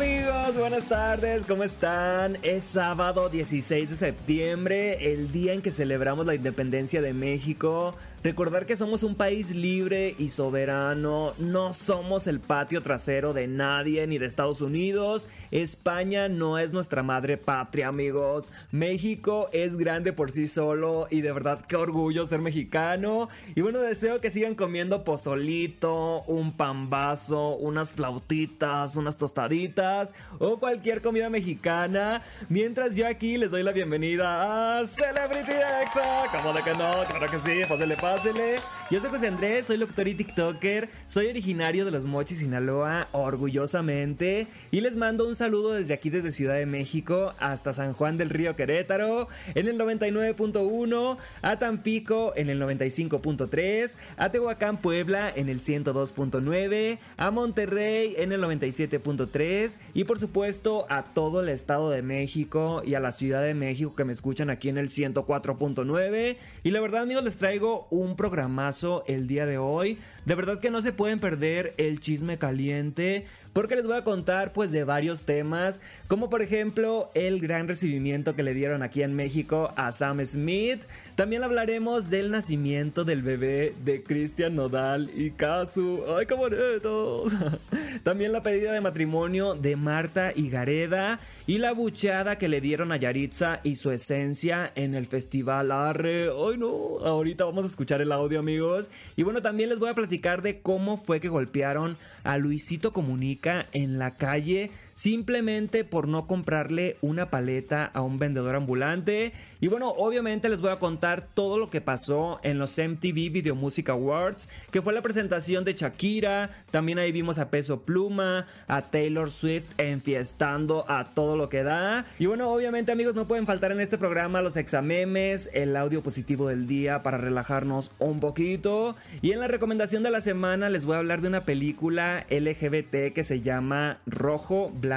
Amigos, buenas tardes, ¿cómo están? Es sábado 16 de septiembre, el día en que celebramos la independencia de México. Recordar que somos un país libre y soberano, no somos el patio trasero de nadie ni de Estados Unidos. España no es nuestra madre patria, amigos. México es grande por sí solo y de verdad qué orgullo ser mexicano. Y bueno, deseo que sigan comiendo pozolito, un pambazo, unas flautitas, unas tostaditas o cualquier comida mexicana. Mientras yo aquí les doy la bienvenida a Celebrity Exa. ¿Cómo de que no? Claro que sí, pues le pásele. Yo soy José Andrés, soy locutor y TikToker, soy originario de Los Mochis, Sinaloa, orgullosamente. Y les mando un saludo desde aquí, desde Ciudad de México, hasta San Juan del Río Querétaro, en el 99.1, a Tampico en el 95.3, a Tehuacán, Puebla en el 102.9, a Monterrey en el 97.3 y por supuesto a todo el Estado de México y a la Ciudad de México que me escuchan aquí en el 104.9. Y la verdad, amigos, les traigo un programazo el día de hoy. De verdad que no se pueden perder el chisme caliente porque les voy a contar pues de varios temas, como por ejemplo el gran recibimiento que le dieron aquí en México a Sam Smith. También hablaremos del nacimiento del bebé de Cristian Nodal y Kazu. ¡Ay, qué bonito! También la pedida de matrimonio de Marta y Gareda y la bucheada que le dieron a Yaritza y su esencia en el festival Arre. ¡Ay, no! Ahorita vamos a escuchar el audio, amigos. Y bueno, también les voy a platicar de cómo fue que golpearon a Luisito Comunica en la calle simplemente por no comprarle una paleta a un vendedor ambulante. Y bueno, obviamente les voy a contar todo lo que pasó en los MTV Video Music Awards, que fue la presentación de Shakira, también ahí vimos a Peso Pluma, a Taylor Swift enfiestando a todo lo que da. Y bueno, obviamente amigos, no pueden faltar en este programa los examemes, el audio positivo del día para relajarnos un poquito. Y en la recomendación de la semana les voy a hablar de una película LGBT que se llama Rojo, Blanco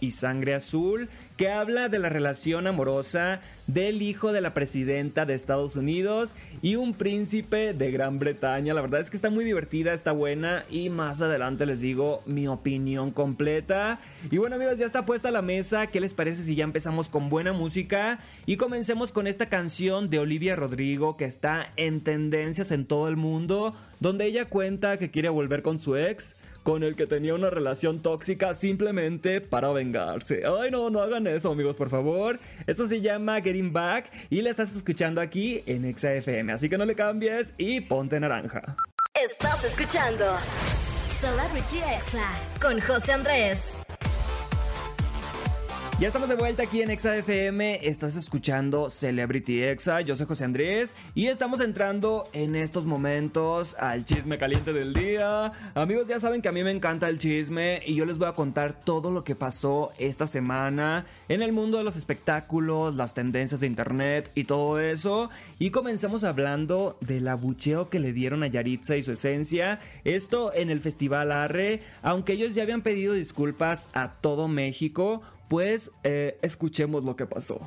y Sangre Azul, que habla de la relación amorosa del hijo de la presidenta de Estados Unidos y un príncipe de Gran Bretaña. La verdad es que está muy divertida, está buena y más adelante les digo mi opinión completa. Y bueno amigos, ya está puesta la mesa. ¿Qué les parece si ya empezamos con buena música? Y comencemos con esta canción de Olivia Rodrigo que está en tendencias en todo el mundo, donde ella cuenta que quiere volver con su ex con el que tenía una relación tóxica simplemente para vengarse. Ay, no, no hagan eso, amigos, por favor. Esto se llama Getting Back y la estás escuchando aquí en ExaFM. Así que no le cambies y ponte naranja. Estás escuchando Celebrity Exa con José Andrés. Ya estamos de vuelta aquí en Exa FM. Estás escuchando Celebrity Exa. Yo soy José Andrés y estamos entrando en estos momentos al chisme caliente del día. Amigos, ya saben que a mí me encanta el chisme y yo les voy a contar todo lo que pasó esta semana en el mundo de los espectáculos, las tendencias de internet y todo eso. Y comencemos hablando del abucheo que le dieron a Yaritza y su esencia. Esto en el Festival Arre, aunque ellos ya habían pedido disculpas a todo México pues eh, escuchemos lo que pasó.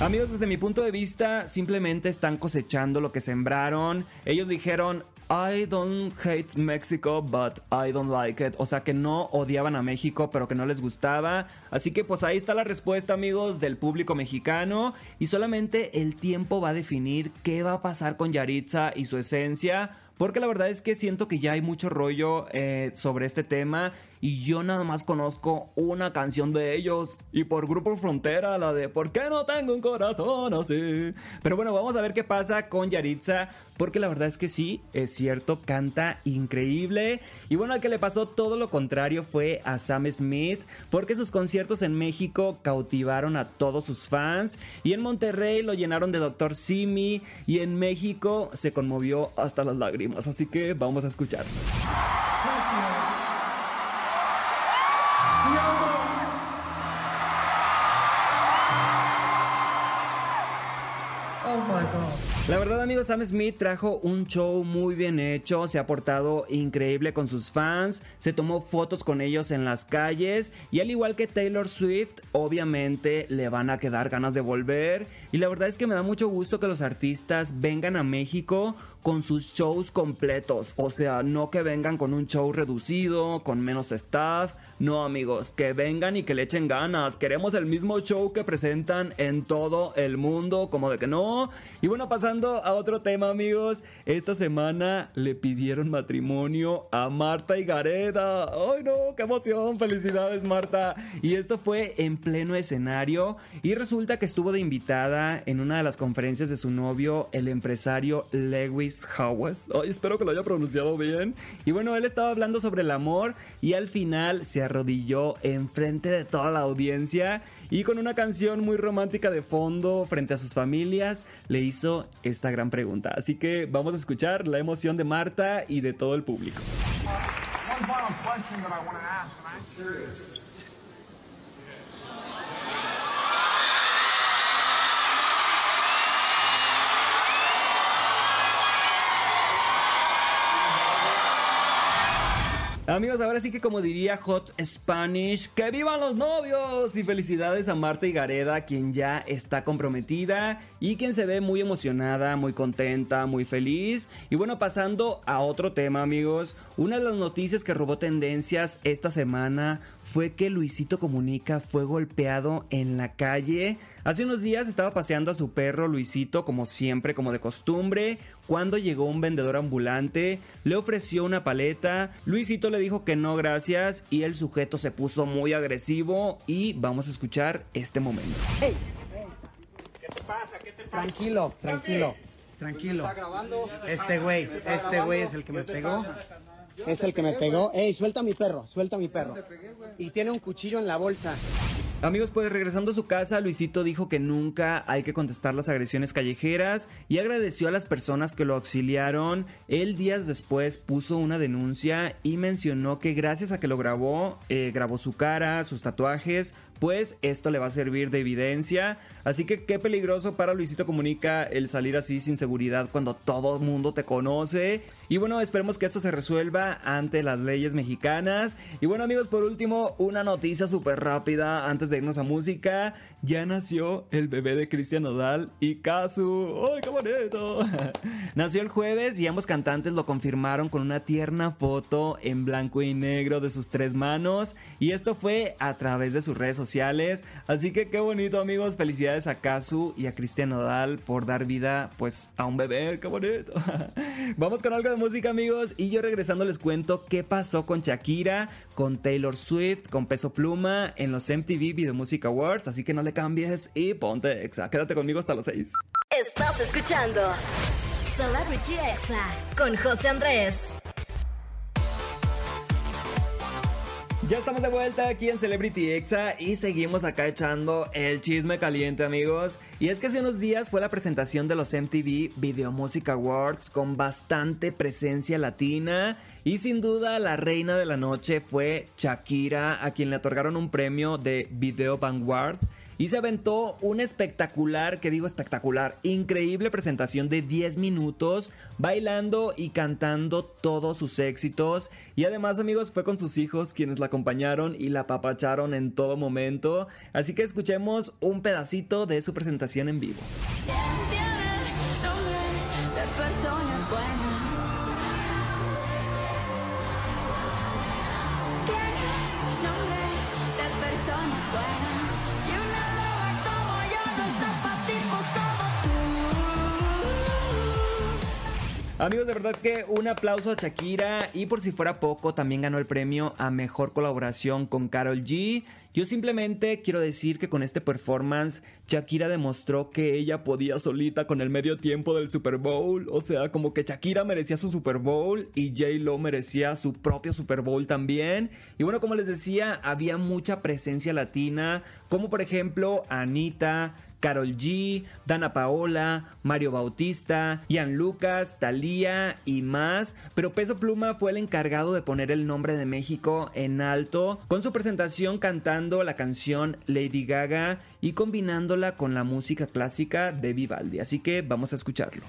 Amigos, desde mi punto de vista, simplemente están cosechando lo que sembraron. Ellos dijeron, I don't hate Mexico, but I don't like it. O sea que no odiaban a México, pero que no les gustaba. Así que pues ahí está la respuesta, amigos, del público mexicano. Y solamente el tiempo va a definir qué va a pasar con Yaritza y su esencia. Porque la verdad es que siento que ya hay mucho rollo eh, sobre este tema y yo nada más conozco una canción de ellos y por Grupo Frontera, la de ¿Por qué no tengo un corazón así? Pero bueno, vamos a ver qué pasa con Yaritza, porque la verdad es que sí, es cierto, canta increíble. Y bueno, al que le pasó todo lo contrario fue a Sam Smith, porque sus conciertos en México cautivaron a todos sus fans y en Monterrey lo llenaron de Doctor Simi y en México se conmovió hasta las lágrimas, así que vamos a escuchar. La verdad, amigos, Sam Smith trajo un show muy bien hecho, se ha portado increíble con sus fans, se tomó fotos con ellos en las calles y al igual que Taylor Swift, obviamente le van a quedar ganas de volver. Y la verdad es que me da mucho gusto que los artistas vengan a México con sus shows completos. O sea, no que vengan con un show reducido, con menos staff. No, amigos, que vengan y que le echen ganas. Queremos el mismo show que presentan en todo el mundo, como de que no. Y bueno, pasando a otro tema, amigos. Esta semana le pidieron matrimonio a Marta y Gareda. ¡Ay, no! ¡Qué emoción! ¡Felicidades, Marta! Y esto fue en pleno escenario. Y resulta que estuvo de invitada en una de las conferencias de su novio, el empresario Lewis Howes. espero que lo haya pronunciado bien. Y bueno, él estaba hablando sobre el amor y al final se arrodilló enfrente de toda la audiencia y con una canción muy romántica de fondo frente a sus familias le hizo esta gran pregunta. Así que vamos a escuchar la emoción de Marta y de todo el público. Amigos, ahora sí que como diría Hot Spanish, ¡que vivan los novios! Y felicidades a Marta y Gareda, quien ya está comprometida y quien se ve muy emocionada, muy contenta, muy feliz. Y bueno, pasando a otro tema, amigos, una de las noticias que robó tendencias esta semana fue que Luisito Comunica fue golpeado en la calle. Hace unos días estaba paseando a su perro Luisito, como siempre, como de costumbre, cuando llegó un vendedor ambulante, le ofreció una paleta, Luisito le dijo que no gracias y el sujeto se puso muy agresivo y vamos a escuchar este momento. Hey. ¿Qué te pasa? ¿Qué te pasa? Tranquilo, tranquilo, tranquilo. Este güey, este güey es el que me pegó. Es el que me pegó. Ey, suelta a mi perro, suelta a mi perro. Y tiene un cuchillo en la bolsa. Amigos, pues regresando a su casa, Luisito dijo que nunca hay que contestar las agresiones callejeras y agradeció a las personas que lo auxiliaron. Él días después puso una denuncia y mencionó que gracias a que lo grabó, eh, grabó su cara, sus tatuajes, pues esto le va a servir de evidencia. Así que qué peligroso para Luisito Comunica el salir así sin seguridad cuando todo el mundo te conoce. Y bueno, esperemos que esto se resuelva ante las leyes mexicanas. Y bueno amigos, por último, una noticia súper rápida antes de irnos a música. Ya nació el bebé de Cristian Nodal y Kazu. ¡Ay, qué bonito! nació el jueves y ambos cantantes lo confirmaron con una tierna foto en blanco y negro de sus tres manos. Y esto fue a través de sus redes sociales. Así que qué bonito amigos, felicidades a Kazu y a Cristian Nodal por dar vida pues a un bebé, qué bonito. Vamos con algo de música amigos y yo regresando les cuento qué pasó con Shakira, con Taylor Swift, con Peso Pluma en los MTV Video Music Awards, así que no le cambies y ponte exa. Quédate conmigo hasta los 6. Estás escuchando Celebrity Exa con José Andrés. Ya estamos de vuelta aquí en Celebrity Exa y seguimos acá echando el chisme caliente amigos. Y es que hace unos días fue la presentación de los MTV Video Music Awards con bastante presencia latina y sin duda la reina de la noche fue Shakira a quien le otorgaron un premio de Video Vanguard y se aventó un espectacular, que digo espectacular, increíble presentación de 10 minutos, bailando y cantando todos sus éxitos. Y además, amigos, fue con sus hijos quienes la acompañaron y la apapacharon en todo momento. Así que escuchemos un pedacito de su presentación en vivo. Amigos, de verdad que un aplauso a Shakira y por si fuera poco, también ganó el premio a Mejor Colaboración con Carol G. Yo simplemente quiero decir que con este performance, Shakira demostró que ella podía solita con el medio tiempo del Super Bowl. O sea, como que Shakira merecía su Super Bowl y J. Lo merecía su propio Super Bowl también. Y bueno, como les decía, había mucha presencia latina, como por ejemplo Anita, Carol G, Dana Paola, Mario Bautista, Ian Lucas, Thalía y más. Pero Peso Pluma fue el encargado de poner el nombre de México en alto con su presentación cantando la canción Lady Gaga y combinándola con la música clásica de Vivaldi. Así que vamos a escucharlo.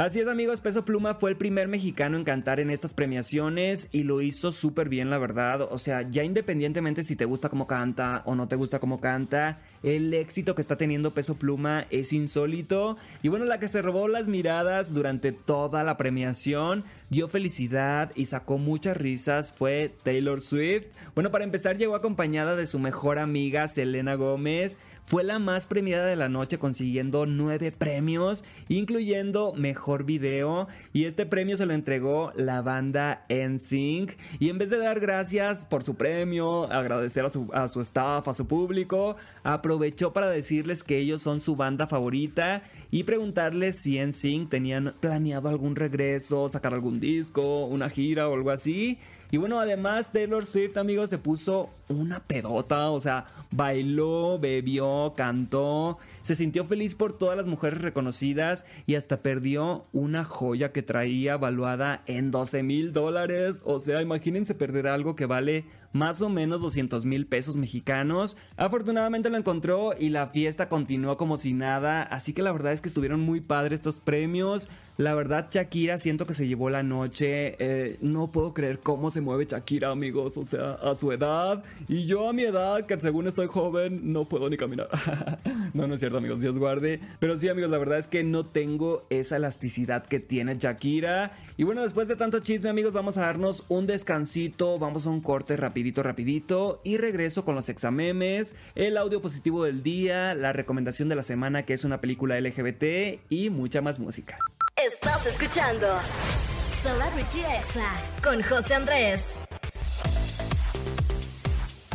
Así es amigos, Peso Pluma fue el primer mexicano en cantar en estas premiaciones y lo hizo súper bien la verdad. O sea, ya independientemente si te gusta cómo canta o no te gusta cómo canta, el éxito que está teniendo Peso Pluma es insólito. Y bueno, la que se robó las miradas durante toda la premiación, dio felicidad y sacó muchas risas fue Taylor Swift. Bueno, para empezar llegó acompañada de su mejor amiga Selena Gómez fue la más premiada de la noche consiguiendo nueve premios, incluyendo Mejor Video. Y este premio se lo entregó la banda NSYNC. Y en vez de dar gracias por su premio, agradecer a su, a su staff, a su público, aprovechó para decirles que ellos son su banda favorita y preguntarles si NSYNC tenían planeado algún regreso, sacar algún disco, una gira o algo así. Y bueno, además Taylor Swift, amigos, se puso una pedota, o sea, bailó, bebió, cantó, se sintió feliz por todas las mujeres reconocidas y hasta perdió una joya que traía valuada en 12 mil dólares. O sea, imagínense perder algo que vale más o menos 200 mil pesos mexicanos. Afortunadamente lo encontró y la fiesta continuó como si nada, así que la verdad es que estuvieron muy padres estos premios. La verdad, Shakira siento que se llevó la noche. Eh, no puedo creer cómo se mueve Shakira, amigos. O sea, a su edad. Y yo a mi edad, que según estoy joven, no puedo ni caminar. no, no es cierto, amigos. Dios guarde. Pero sí, amigos, la verdad es que no tengo esa elasticidad que tiene Shakira. Y bueno, después de tanto chisme, amigos, vamos a darnos un descansito. Vamos a un corte rapidito, rapidito. Y regreso con los examemes, el audio positivo del día, la recomendación de la semana, que es una película LGBT y mucha más música. Estás escuchando Celebrity Exa con José Andrés.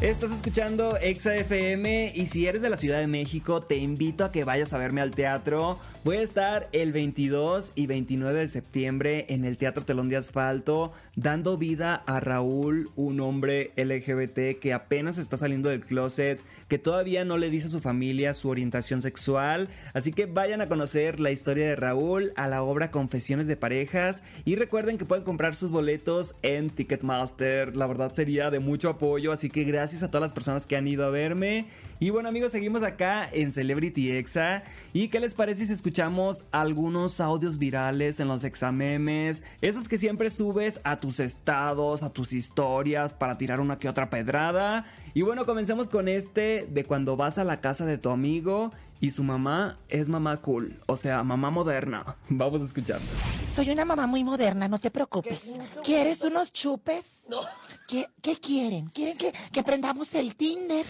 Estás escuchando Exa FM y si eres de la Ciudad de México te invito a que vayas a verme al teatro. Voy a estar el 22 y 29 de septiembre en el Teatro Telón de Asfalto dando vida a Raúl, un hombre LGBT que apenas está saliendo del closet, que todavía no le dice a su familia su orientación sexual. Así que vayan a conocer la historia de Raúl a la obra Confesiones de Parejas y recuerden que pueden comprar sus boletos en Ticketmaster. La verdad sería de mucho apoyo, así que gracias gracias a todas las personas que han ido a verme. Y bueno amigos, seguimos acá en Celebrity Exa. ¿Y qué les parece si escuchamos algunos audios virales en los examemes? Esos que siempre subes a tus estados, a tus historias para tirar una que otra pedrada. Y bueno, comencemos con este de cuando vas a la casa de tu amigo y su mamá es mamá cool, o sea, mamá moderna. Vamos a escucharlo. Soy una mamá muy moderna, no te preocupes. ¿Quieres unos chupes? No. ¿Qué, quieren? ¿Quieren que, que prendamos el Tinder?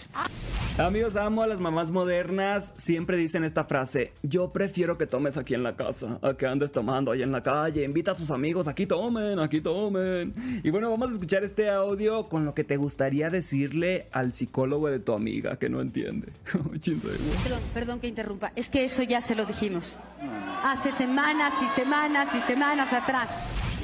Amigos, amo a las mamás modernas. Siempre dicen esta frase: Yo prefiero que tomes aquí en la casa, a que andes tomando ahí en la calle. Invita a tus amigos, aquí tomen, aquí tomen. Y bueno, vamos a escuchar este audio con lo que te gustaría decirle al psicólogo de tu amiga que no entiende. perdón, perdón que interrumpa. Es que eso ya se lo dijimos. Hace semanas y semanas y semanas atrás.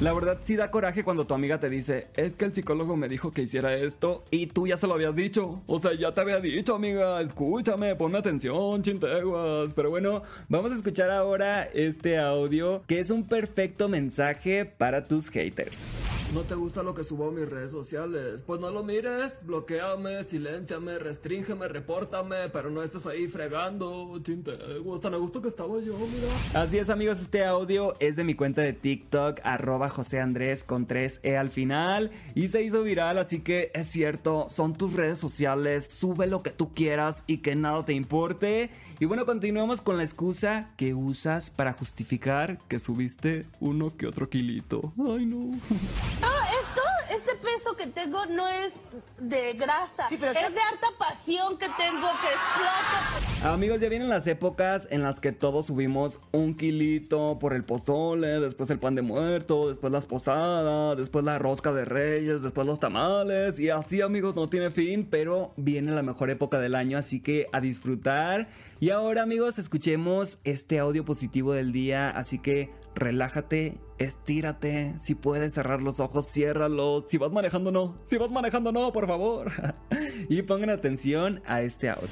La verdad sí da coraje cuando tu amiga te dice, es que el psicólogo me dijo que hiciera esto y tú ya se lo habías dicho. O sea, ya te había dicho, amiga, escúchame, ponme atención, chinteguas. Pero bueno, vamos a escuchar ahora este audio que es un perfecto mensaje para tus haters. ¿No te gusta lo que subo a mis redes sociales? Pues no lo mires, bloqueame, silenciame, restríngeme, repórtame, pero no estés ahí fregando, chinteguas. Tan a gusto que estaba yo, mira. Así es, amigos, este audio es de mi cuenta de TikTok, arroba José Andrés con 3E al final y se hizo viral, así que es cierto, son tus redes sociales, sube lo que tú quieras y que nada te importe. Y bueno, continuamos con la excusa que usas para justificar que subiste uno que otro kilito. Ay, no. Ah, esto, este peso que tengo no es de grasa, es de harta pasión que tengo que explota. Amigos, ya vienen las épocas en las que todos subimos un kilito por el pozole, después el pan de muerto, después las posadas, después la rosca de reyes, después los tamales. Y así, amigos, no tiene fin, pero viene la mejor época del año, así que a disfrutar. Y ahora, amigos, escuchemos este audio positivo del día, así que relájate, estírate. Si puedes cerrar los ojos, ciérralos. Si vas manejando, no. Si vas manejando, no, por favor. y pongan atención a este audio.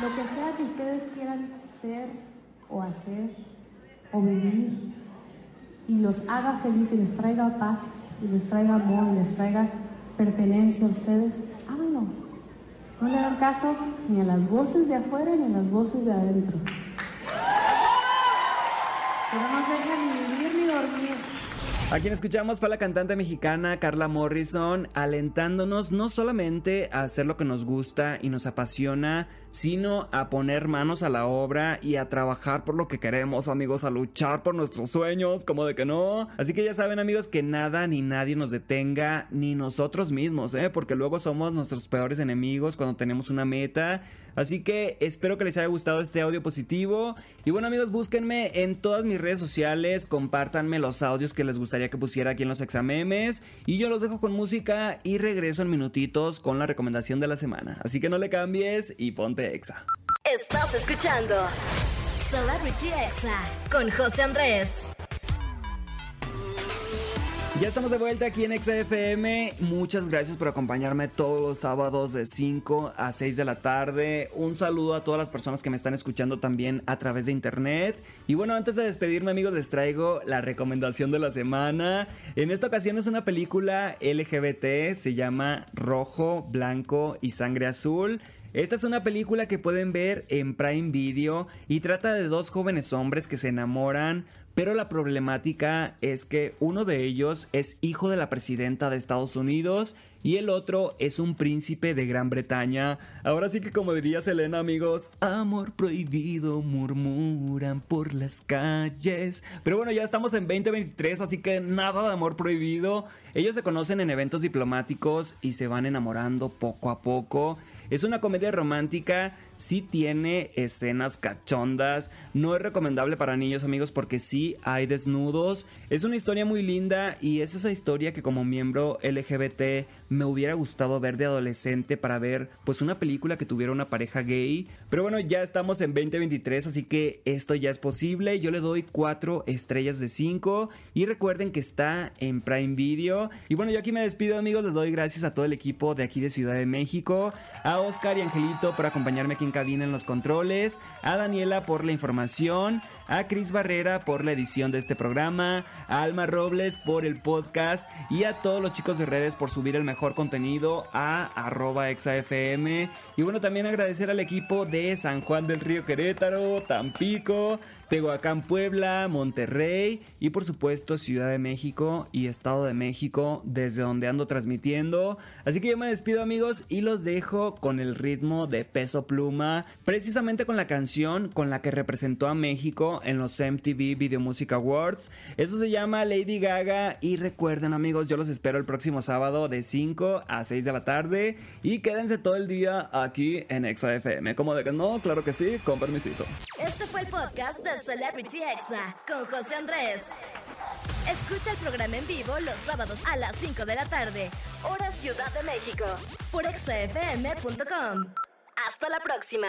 Lo que sea que ustedes quieran ser o hacer o vivir y los haga feliz y les traiga paz y les traiga amor y les traiga pertenencia a ustedes, háganlo. No le hagan caso ni a las voces de afuera ni a las voces de adentro. Pero no dejen vivir A quien escuchamos fue la cantante mexicana Carla Morrison alentándonos no solamente a hacer lo que nos gusta y nos apasiona, sino a poner manos a la obra y a trabajar por lo que queremos, amigos, a luchar por nuestros sueños, como de que no. Así que ya saben, amigos, que nada ni nadie nos detenga, ni nosotros mismos, ¿eh? Porque luego somos nuestros peores enemigos cuando tenemos una meta. Así que espero que les haya gustado este audio positivo. Y bueno amigos, búsquenme en todas mis redes sociales, compártanme los audios que les gustaría que pusiera aquí en los examemes. Y yo los dejo con música y regreso en minutitos con la recomendación de la semana. Así que no le cambies y ponte exa. Estás escuchando Celebrity Exa con José Andrés. Ya estamos de vuelta aquí en XFM. Muchas gracias por acompañarme todos los sábados de 5 a 6 de la tarde. Un saludo a todas las personas que me están escuchando también a través de internet. Y bueno, antes de despedirme amigos, les traigo la recomendación de la semana. En esta ocasión es una película LGBT, se llama Rojo, Blanco y Sangre Azul. Esta es una película que pueden ver en Prime Video y trata de dos jóvenes hombres que se enamoran pero la problemática es que uno de ellos es hijo de la presidenta de Estados Unidos y el otro es un príncipe de Gran Bretaña. Ahora sí que como diría Selena amigos, amor prohibido murmuran por las calles. Pero bueno, ya estamos en 2023, así que nada de amor prohibido. Ellos se conocen en eventos diplomáticos y se van enamorando poco a poco. Es una comedia romántica, sí tiene escenas cachondas, no es recomendable para niños amigos porque sí hay desnudos. Es una historia muy linda y es esa historia que como miembro LGBT me hubiera gustado ver de adolescente para ver pues una película que tuviera una pareja gay. Pero bueno, ya estamos en 2023, así que esto ya es posible. Yo le doy 4 estrellas de 5 y recuerden que está en Prime Video. Y bueno, yo aquí me despido amigos, les doy gracias a todo el equipo de aquí de Ciudad de México, a Oscar y Angelito por acompañarme aquí en cabina en los controles, a Daniela por la información, a Cris Barrera por la edición de este programa, a Alma Robles por el podcast y a todos los chicos de redes por subir el mejor contenido a arroba exafm. Y bueno, también agradecer al equipo de San Juan del Río Querétaro, Tampico, Tehuacán, Puebla, Monterrey y por supuesto Ciudad de México y Estado de México, desde donde ando transmitiendo. Así que yo me despido amigos y los dejo con el ritmo de peso pluma, precisamente con la canción con la que representó a México en los MTV Video Music Awards. Eso se llama Lady Gaga y recuerden amigos, yo los espero el próximo sábado de 5 a 6 de la tarde y quédense todo el día aquí en ExaFM. Como de que no, claro que sí, con permisito. Este fue el podcast Celebrity Exa con José Andrés. Escucha el programa en vivo los sábados a las 5 de la tarde, hora Ciudad de México, por exafm.com. Hasta la próxima.